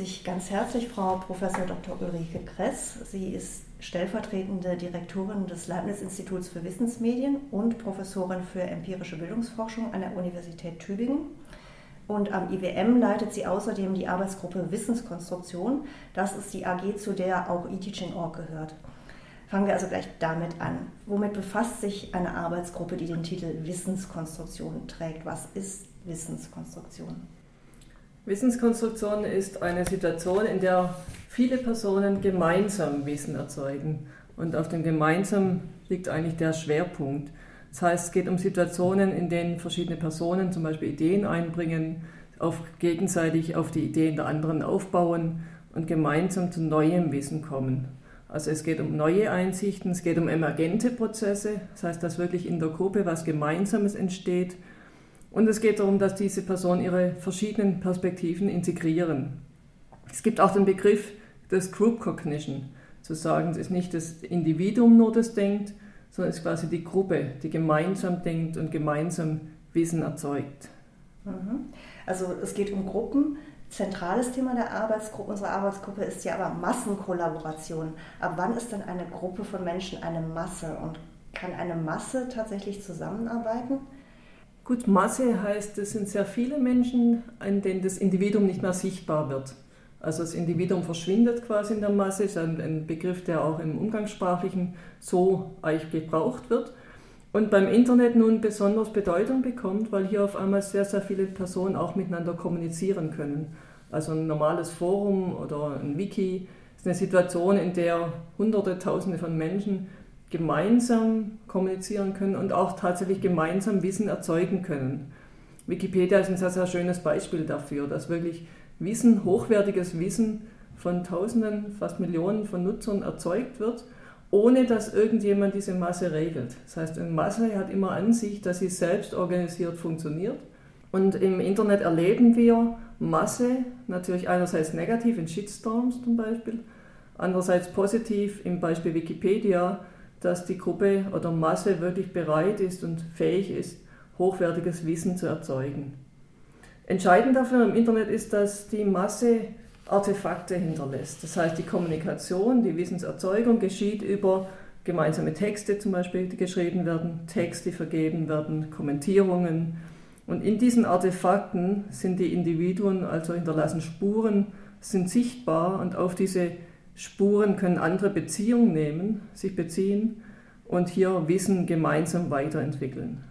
begrüße ich ganz herzlich Frau Prof. Dr. Ulrike Kress. Sie ist stellvertretende Direktorin des Leibniz-Instituts für Wissensmedien und Professorin für empirische Bildungsforschung an der Universität Tübingen. Und am IWM leitet sie außerdem die Arbeitsgruppe Wissenskonstruktion. Das ist die AG, zu der auch eTeaching.org gehört. Fangen wir also gleich damit an. Womit befasst sich eine Arbeitsgruppe, die den Titel Wissenskonstruktion trägt? Was ist Wissenskonstruktion? Wissenskonstruktion ist eine Situation, in der viele Personen gemeinsam Wissen erzeugen. Und auf dem Gemeinsam liegt eigentlich der Schwerpunkt. Das heißt, es geht um Situationen, in denen verschiedene Personen zum Beispiel Ideen einbringen, auf, gegenseitig auf die Ideen der anderen aufbauen und gemeinsam zu neuem Wissen kommen. Also es geht um neue Einsichten, es geht um emergente Prozesse, das heißt, dass wirklich in der Gruppe was Gemeinsames entsteht und es geht darum, dass diese Personen ihre verschiedenen Perspektiven integrieren. Es gibt auch den Begriff des Group Cognition, zu sagen, es ist nicht das Individuum nur, das denkt, sondern es ist quasi die Gruppe, die gemeinsam denkt und gemeinsam Wissen erzeugt. Mhm. Also es geht um Gruppen. Zentrales Thema der Arbeitsgruppe, unserer Arbeitsgruppe ist ja aber Massenkollaboration. Ab wann ist denn eine Gruppe von Menschen eine Masse und kann eine Masse tatsächlich zusammenarbeiten? Gut, Masse heißt, es sind sehr viele Menschen, an denen das Individuum nicht mehr sichtbar wird. Also das Individuum verschwindet quasi in der Masse, ist ein, ein Begriff, der auch im Umgangssprachlichen so eigentlich gebraucht wird. Und beim Internet nun besonders Bedeutung bekommt, weil hier auf einmal sehr, sehr viele Personen auch miteinander kommunizieren können. Also ein normales Forum oder ein Wiki ist eine Situation, in der Hunderte, Tausende von Menschen gemeinsam kommunizieren können und auch tatsächlich gemeinsam Wissen erzeugen können. Wikipedia ist ein sehr, sehr schönes Beispiel dafür, dass wirklich Wissen, hochwertiges Wissen von Tausenden, fast Millionen von Nutzern erzeugt wird, ohne dass irgendjemand diese Masse regelt. Das heißt, eine Masse hat immer an sich, dass sie selbst organisiert funktioniert. Und im Internet erleben wir Masse natürlich einerseits negativ in Shitstorms zum Beispiel, andererseits positiv im Beispiel Wikipedia, dass die Gruppe oder Masse wirklich bereit ist und fähig ist, hochwertiges Wissen zu erzeugen. Entscheidend dafür im Internet ist, dass die Masse Artefakte hinterlässt. Das heißt, die Kommunikation, die Wissenserzeugung geschieht über gemeinsame Texte zum Beispiel, die geschrieben werden, Texte, die vergeben werden, Kommentierungen. Und in diesen Artefakten sind die Individuen, also hinterlassen Spuren, sind sichtbar und auf diese Spuren können andere Beziehungen nehmen, sich beziehen und hier Wissen gemeinsam weiterentwickeln.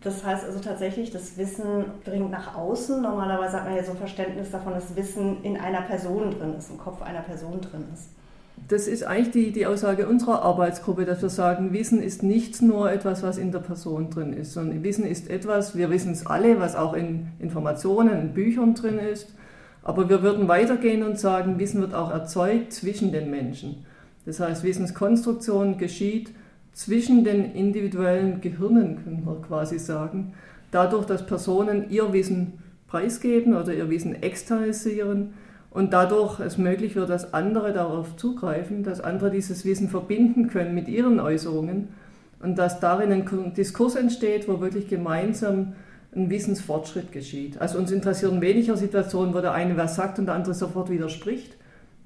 Das heißt also tatsächlich, das Wissen dringt nach außen. Normalerweise hat man ja so ein Verständnis davon, dass Wissen in einer Person drin ist, im Kopf einer Person drin ist. Das ist eigentlich die, die Aussage unserer Arbeitsgruppe, dass wir sagen, Wissen ist nicht nur etwas, was in der Person drin ist, sondern Wissen ist etwas, wir wissen es alle, was auch in Informationen, in Büchern drin ist, aber wir würden weitergehen und sagen, Wissen wird auch erzeugt zwischen den Menschen. Das heißt, Wissenskonstruktion geschieht zwischen den individuellen Gehirnen, können wir quasi sagen, dadurch, dass Personen ihr Wissen preisgeben oder ihr Wissen externalisieren und dadurch es möglich wird, dass andere darauf zugreifen, dass andere dieses Wissen verbinden können mit ihren Äußerungen und dass darin ein Diskurs entsteht, wo wirklich gemeinsam ein Wissensfortschritt geschieht. Also uns interessieren weniger Situationen, wo der eine was sagt und der andere sofort widerspricht.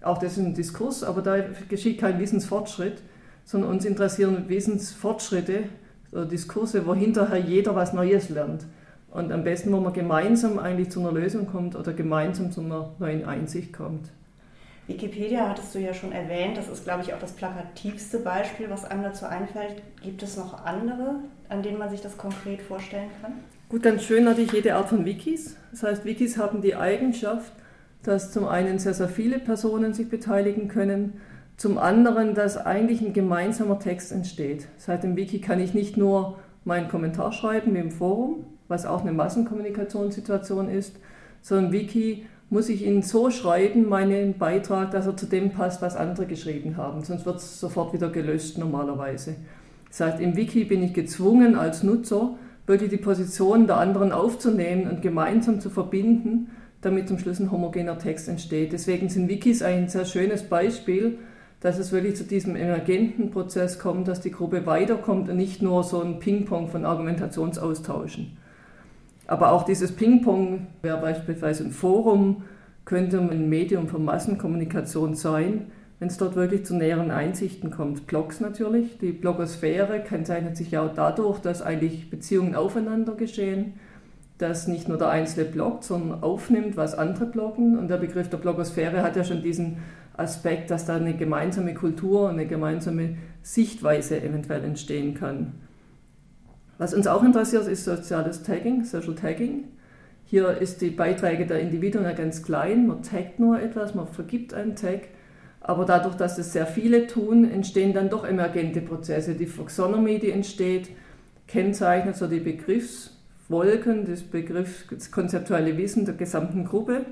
Auch das ist ein Diskurs, aber da geschieht kein Wissensfortschritt, sondern uns interessieren Wissensfortschritte oder Diskurse, wo hinterher jeder was Neues lernt. Und am besten, wo man gemeinsam eigentlich zu einer Lösung kommt oder gemeinsam zu einer neuen Einsicht kommt. Wikipedia hattest du ja schon erwähnt, das ist, glaube ich, auch das plakativste Beispiel, was einem dazu einfällt. Gibt es noch andere, an denen man sich das konkret vorstellen kann? Gut, ganz schön natürlich jede Art von Wikis. Das heißt, Wikis haben die Eigenschaft, dass zum einen sehr, sehr viele Personen sich beteiligen können, zum anderen, dass eigentlich ein gemeinsamer Text entsteht. Heißt, im Wiki kann ich nicht nur meinen Kommentar schreiben wie im Forum, was auch eine Massenkommunikationssituation ist, sondern Wiki muss ich Ihnen so schreiben, meinen Beitrag, dass er zu dem passt, was andere geschrieben haben. Sonst wird es sofort wieder gelöscht normalerweise. Das heißt, im Wiki bin ich gezwungen als Nutzer, wirklich die Position der anderen aufzunehmen und gemeinsam zu verbinden, damit zum Schluss ein homogener Text entsteht. Deswegen sind Wikis ein sehr schönes Beispiel, dass es wirklich zu diesem emergenten Prozess kommt, dass die Gruppe weiterkommt und nicht nur so ein Ping-Pong von Argumentationsaustauschen. Aber auch dieses Ping-Pong wäre beispielsweise ein Forum, könnte ein Medium für Massenkommunikation sein, wenn es dort wirklich zu näheren Einsichten kommt. Blogs natürlich. Die Blogosphäre kennzeichnet sich ja auch dadurch, dass eigentlich Beziehungen aufeinander geschehen, dass nicht nur der Einzelne bloggt, sondern aufnimmt, was andere bloggen. Und der Begriff der Blogosphäre hat ja schon diesen Aspekt, dass da eine gemeinsame Kultur, eine gemeinsame Sichtweise eventuell entstehen kann. Was uns auch interessiert, ist soziales Tagging, Social Tagging. Hier ist die Beiträge der Individuen ja ganz klein, man taggt nur etwas, man vergibt einen Tag, aber dadurch, dass es sehr viele tun, entstehen dann doch emergente Prozesse. Die Taxonomie, die entsteht, kennzeichnet so die Begriffswolken, das Begriff, das konzeptuelle Wissen der gesamten Gruppe.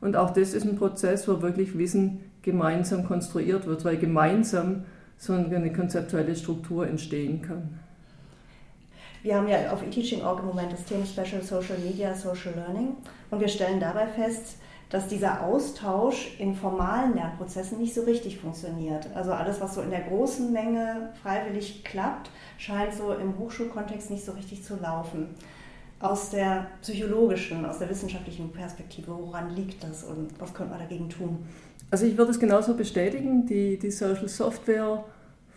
Und auch das ist ein Prozess, wo wirklich Wissen gemeinsam konstruiert wird, weil gemeinsam so eine konzeptuelle Struktur entstehen kann. Wir haben ja auf eTeaching.org im Moment das Thema Special Social Media, Social Learning und wir stellen dabei fest, dass dieser Austausch in formalen Lernprozessen nicht so richtig funktioniert. Also alles, was so in der großen Menge freiwillig klappt, scheint so im Hochschulkontext nicht so richtig zu laufen. Aus der psychologischen, aus der wissenschaftlichen Perspektive, woran liegt das und was könnte man dagegen tun? Also ich würde es genauso bestätigen, die, die Social Software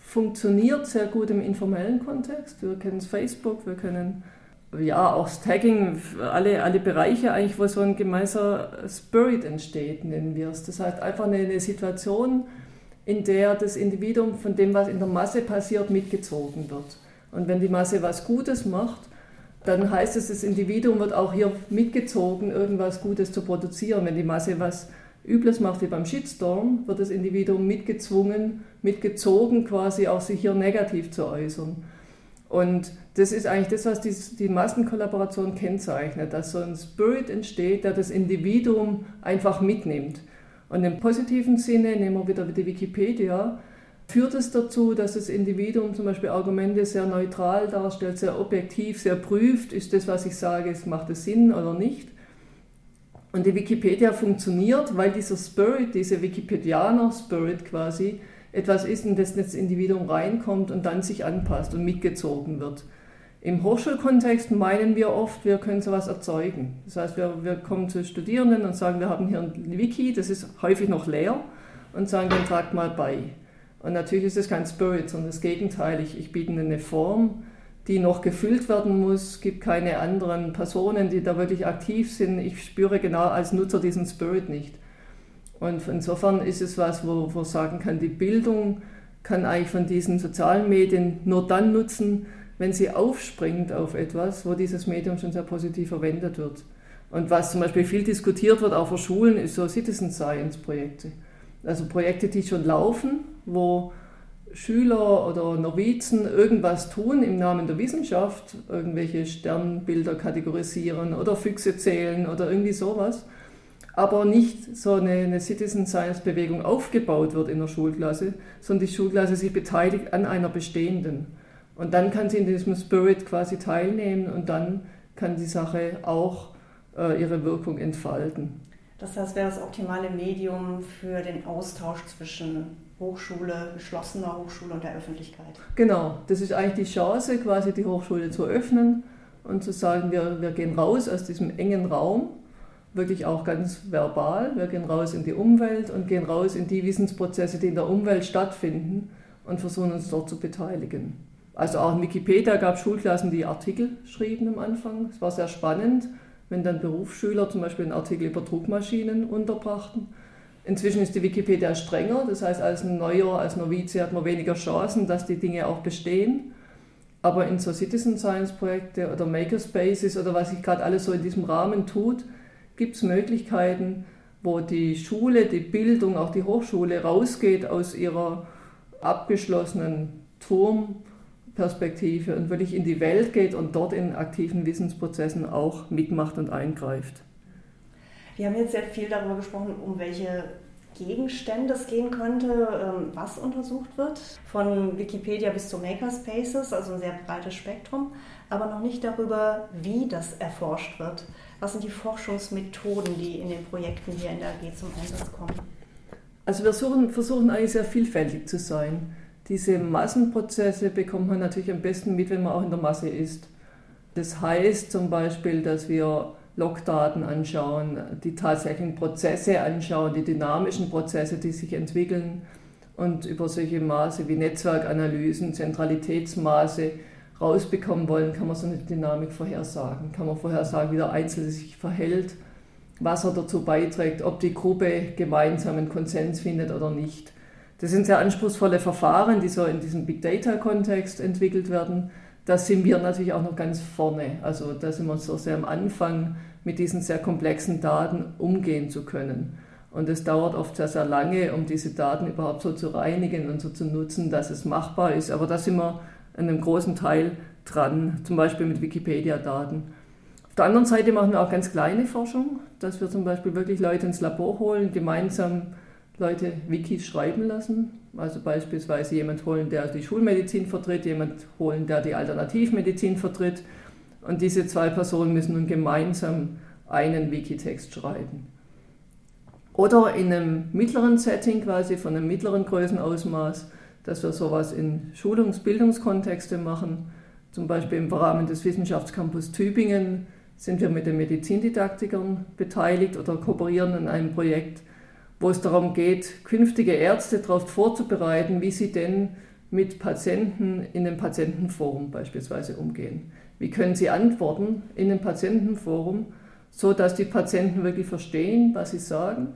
funktioniert sehr gut im informellen Kontext. Wir kennen Facebook, wir kennen ja auch das Tagging, alle, alle Bereiche eigentlich, wo so ein gemeinsamer Spirit entsteht, nennen wir es. Das heißt einfach eine, eine Situation, in der das Individuum von dem, was in der Masse passiert, mitgezogen wird. Und wenn die Masse was Gutes macht, dann heißt es, das Individuum wird auch hier mitgezogen, irgendwas Gutes zu produzieren. Wenn die Masse was Übles macht wie beim Shitstorm, wird das Individuum mitgezwungen, mitgezogen quasi auch sich hier negativ zu äußern. Und das ist eigentlich das, was die, die Massenkollaboration kennzeichnet, dass so ein Spirit entsteht, der das Individuum einfach mitnimmt. Und im positiven Sinne, nehmen wir wieder die Wikipedia, führt es dazu, dass das Individuum zum Beispiel Argumente sehr neutral darstellt, sehr objektiv, sehr prüft, ist das, was ich sage, macht es Sinn oder nicht. Und die Wikipedia funktioniert, weil dieser Spirit, dieser Wikipedianer-Spirit quasi, etwas ist, in das das Individuum reinkommt und dann sich anpasst und mitgezogen wird. Im Hochschulkontext meinen wir oft, wir können sowas erzeugen. Das heißt, wir, wir kommen zu Studierenden und sagen, wir haben hier ein Wiki, das ist häufig noch leer, und sagen, dann tragt mal bei. Und natürlich ist es kein Spirit, sondern das Gegenteil. Ich, ich biete eine Form, die noch gefüllt werden muss. Es gibt keine anderen Personen, die da wirklich aktiv sind. Ich spüre genau als Nutzer diesen Spirit nicht. Und insofern ist es was, wo man sagen kann, die Bildung kann eigentlich von diesen sozialen Medien nur dann nutzen, wenn sie aufspringt auf etwas, wo dieses Medium schon sehr positiv verwendet wird. Und was zum Beispiel viel diskutiert wird, auch für Schulen, ist so Citizen Science Projekte. Also Projekte, die schon laufen, wo Schüler oder Novizen irgendwas tun im Namen der Wissenschaft, irgendwelche Sternbilder kategorisieren oder Füchse zählen oder irgendwie sowas, aber nicht so eine, eine Citizen Science Bewegung aufgebaut wird in der Schulklasse, sondern die Schulklasse sich beteiligt an einer bestehenden. Und dann kann sie in diesem Spirit quasi teilnehmen und dann kann die Sache auch äh, ihre Wirkung entfalten. Das heißt, wäre das optimale Medium für den Austausch zwischen Hochschule, geschlossener Hochschule und der Öffentlichkeit. Genau, das ist eigentlich die Chance, quasi die Hochschule zu öffnen und zu sagen, wir, wir gehen raus aus diesem engen Raum, wirklich auch ganz verbal, wir gehen raus in die Umwelt und gehen raus in die Wissensprozesse, die in der Umwelt stattfinden und versuchen uns dort zu beteiligen. Also auch in Wikipedia gab es Schulklassen, die Artikel schrieben am Anfang. Es war sehr spannend, wenn dann Berufsschüler zum Beispiel einen Artikel über Druckmaschinen unterbrachten Inzwischen ist die Wikipedia strenger, das heißt, als Neuer, als Novize hat man weniger Chancen, dass die Dinge auch bestehen. Aber in so Citizen Science Projekte oder Makerspaces oder was sich gerade alles so in diesem Rahmen tut, gibt es Möglichkeiten, wo die Schule, die Bildung, auch die Hochschule rausgeht aus ihrer abgeschlossenen Turmperspektive und wirklich in die Welt geht und dort in aktiven Wissensprozessen auch mitmacht und eingreift. Wir haben jetzt sehr viel darüber gesprochen, um welche Gegenstände es gehen könnte, ähm, was untersucht wird. Von Wikipedia bis zu Makerspaces, also ein sehr breites Spektrum, aber noch nicht darüber, wie das erforscht wird. Was sind die Forschungsmethoden, die in den Projekten hier in der AG zum Einsatz kommen? Also wir versuchen, versuchen eigentlich sehr vielfältig zu sein. Diese Massenprozesse bekommt man natürlich am besten mit, wenn man auch in der Masse ist. Das heißt zum Beispiel, dass wir Logdaten anschauen, die tatsächlichen Prozesse anschauen, die dynamischen Prozesse, die sich entwickeln und über solche Maße wie Netzwerkanalysen, Zentralitätsmaße rausbekommen wollen, kann man so eine Dynamik vorhersagen. Kann man vorhersagen, wie der Einzelne sich verhält, was er dazu beiträgt, ob die Gruppe gemeinsam einen Konsens findet oder nicht. Das sind sehr anspruchsvolle Verfahren, die so in diesem Big Data-Kontext entwickelt werden. Da sind wir natürlich auch noch ganz vorne. Also da sind wir so sehr am Anfang, mit diesen sehr komplexen Daten umgehen zu können. Und es dauert oft sehr, sehr lange, um diese Daten überhaupt so zu reinigen und so zu nutzen, dass es machbar ist. Aber da sind wir in einem großen Teil dran, zum Beispiel mit Wikipedia-Daten. Auf der anderen Seite machen wir auch ganz kleine Forschung, dass wir zum Beispiel wirklich Leute ins Labor holen, gemeinsam Leute Wikis schreiben lassen. Also beispielsweise jemand holen, der die Schulmedizin vertritt, jemand holen, der die Alternativmedizin vertritt. Und diese zwei Personen müssen nun gemeinsam einen Wikitext schreiben. Oder in einem mittleren Setting, quasi von einem mittleren Größenausmaß, dass wir sowas in Schulungs-, Bildungskontexte machen. Zum Beispiel im Rahmen des Wissenschaftscampus Tübingen sind wir mit den Medizindidaktikern beteiligt oder kooperieren an einem Projekt, wo es darum geht, künftige Ärzte darauf vorzubereiten, wie sie denn mit Patienten in einem Patientenforum beispielsweise umgehen. Wie können sie antworten in einem Patientenforum, so dass die Patienten wirklich verstehen, was sie sagen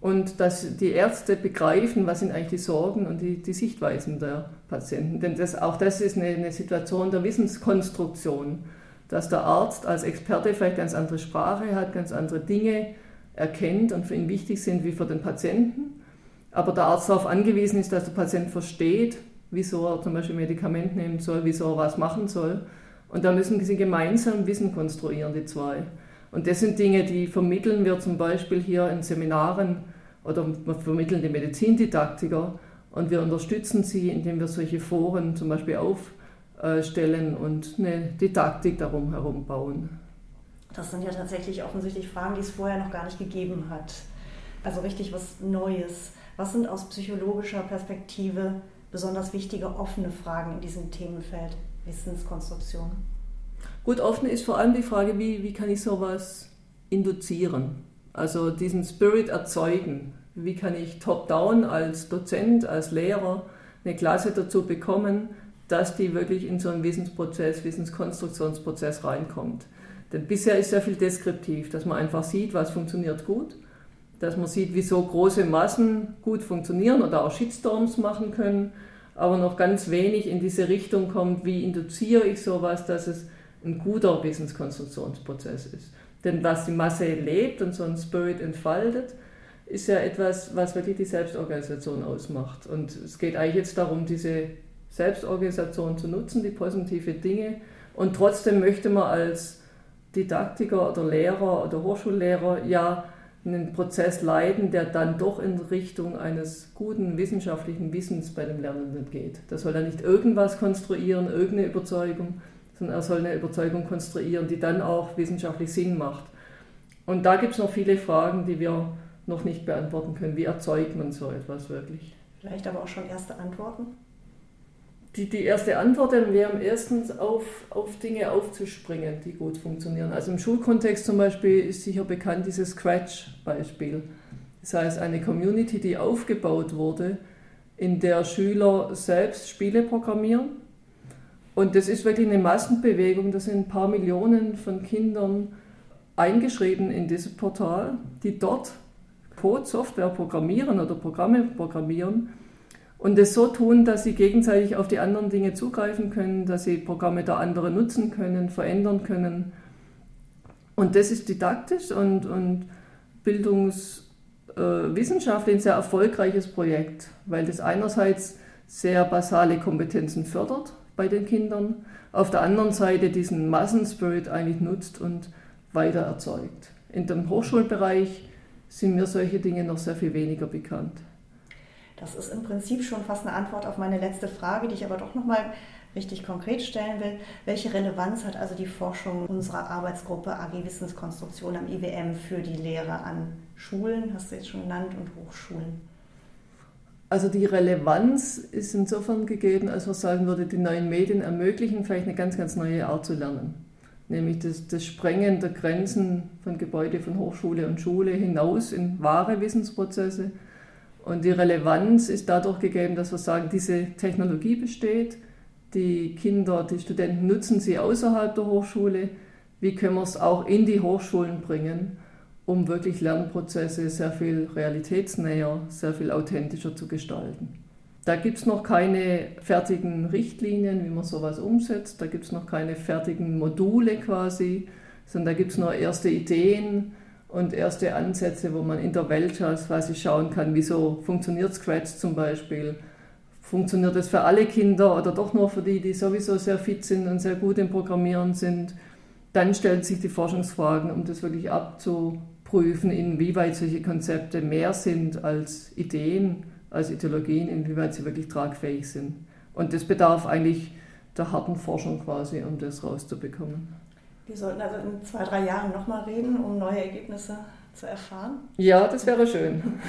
und dass die Ärzte begreifen, was sind eigentlich die Sorgen und die, die Sichtweisen der Patienten. Denn das, auch das ist eine, eine, Situation der Wissenskonstruktion, dass der Arzt als Experte vielleicht ganz andere Sprache hat, ganz andere Dinge erkennt und für ihn wichtig sind wie für den Patienten. Aber der Arzt darauf angewiesen ist, dass der Patient versteht, wieso er zum Beispiel Medikament nehmen soll, wieso er was machen soll. Und da müssen sie gemeinsam Wissen konstruieren, die zwei. Und das sind Dinge, die vermitteln wir zum Beispiel hier in Seminaren oder wir vermitteln die Medizindidaktiker und wir unterstützen sie, indem wir solche Foren zum Beispiel aufstellen und eine Didaktik darum herum bauen. Das sind ja tatsächlich offensichtlich Fragen, die es vorher noch gar nicht gegeben hat. Also richtig was Neues. Was sind aus psychologischer Perspektive besonders wichtige offene Fragen in diesem Themenfeld Wissenskonstruktion? Gut, offen ist vor allem die Frage, wie, wie kann ich sowas induzieren? Also diesen Spirit erzeugen. Wie kann ich top-down als Dozent, als Lehrer eine Klasse dazu bekommen, dass die wirklich in so einen Wissensprozess, Wissenskonstruktionsprozess reinkommt? Denn bisher ist sehr viel deskriptiv, dass man einfach sieht, was funktioniert gut, dass man sieht, wieso große Massen gut funktionieren oder auch Shitstorms machen können, aber noch ganz wenig in diese Richtung kommt, wie induziere ich sowas, dass es ein guter Wissenskonstruktionsprozess ist. Denn was die Masse lebt und so ein Spirit entfaltet, ist ja etwas, was wirklich die Selbstorganisation ausmacht. Und es geht eigentlich jetzt darum, diese Selbstorganisation zu nutzen, die positive Dinge. Und trotzdem möchte man als Didaktiker oder Lehrer oder Hochschullehrer ja einen Prozess leiten, der dann doch in Richtung eines guten wissenschaftlichen Wissens bei dem Lernenden geht. Da soll er nicht irgendwas konstruieren, irgendeine Überzeugung, sondern er soll eine Überzeugung konstruieren, die dann auch wissenschaftlich Sinn macht. Und da gibt es noch viele Fragen, die wir noch nicht beantworten können. Wie erzeugt man so etwas wirklich? Vielleicht aber auch schon erste Antworten? Die, die erste Antwort wäre erstens auf, auf Dinge aufzuspringen, die gut funktionieren. Also im Schulkontext zum Beispiel ist sicher bekannt dieses Scratch-Beispiel. Das heißt, eine Community, die aufgebaut wurde, in der Schüler selbst Spiele programmieren. Und das ist wirklich eine Massenbewegung. Da sind ein paar Millionen von Kindern eingeschrieben in dieses Portal, die dort Code, Software programmieren oder Programme programmieren und es so tun, dass sie gegenseitig auf die anderen Dinge zugreifen können, dass sie Programme der anderen nutzen können, verändern können. Und das ist didaktisch und, und bildungswissenschaftlich äh, ein sehr erfolgreiches Projekt, weil das einerseits sehr basale Kompetenzen fördert bei den Kindern, auf der anderen Seite diesen Massenspirit eigentlich nutzt und weiter erzeugt. In dem Hochschulbereich sind mir solche Dinge noch sehr viel weniger bekannt. Das ist im Prinzip schon fast eine Antwort auf meine letzte Frage, die ich aber doch nochmal richtig konkret stellen will. Welche Relevanz hat also die Forschung unserer Arbeitsgruppe AG Wissenskonstruktion am IWM für die Lehre an Schulen, hast du jetzt schon genannt, und Hochschulen? Also die Relevanz ist insofern gegeben, als man sagen würde, die neuen Medien ermöglichen vielleicht eine ganz, ganz neue Art zu lernen. nämlich das, das Sprengen der Grenzen von Gebäude von Hochschule und Schule hinaus in wahre Wissensprozesse. Und die Relevanz ist dadurch gegeben, dass wir sagen, diese Technologie besteht, die Kinder, die Studenten nutzen sie außerhalb der Hochschule. Wie können wir es auch in die Hochschulen bringen, um wirklich Lernprozesse sehr viel realitätsnäher, sehr viel authentischer zu gestalten? Da gibt es noch keine fertigen Richtlinien, wie man sowas umsetzt. Da gibt es noch keine fertigen Module quasi, sondern da gibt es nur erste Ideen und erste Ansätze, wo man in der Welt quasi schauen kann, wieso funktioniert Scratch zum Beispiel. Funktioniert es für alle Kinder oder doch nur für die, die sowieso sehr fit sind und sehr gut im Programmieren sind? Dann stellen sich die Forschungsfragen, um das wirklich abzuprüfen, inwieweit solche Konzepte mehr sind als Ideen als Ideologien, inwieweit sie wirklich tragfähig sind. Und das bedarf eigentlich der harten Forschung quasi, um das rauszubekommen. Wir sollten also in zwei, drei Jahren nochmal reden, um neue Ergebnisse zu erfahren. Ja, das wäre schön.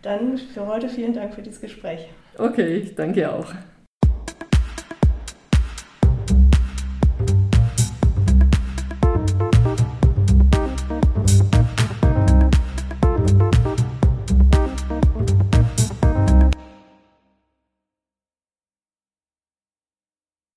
Dann für heute vielen Dank für dieses Gespräch. Okay, ich danke auch.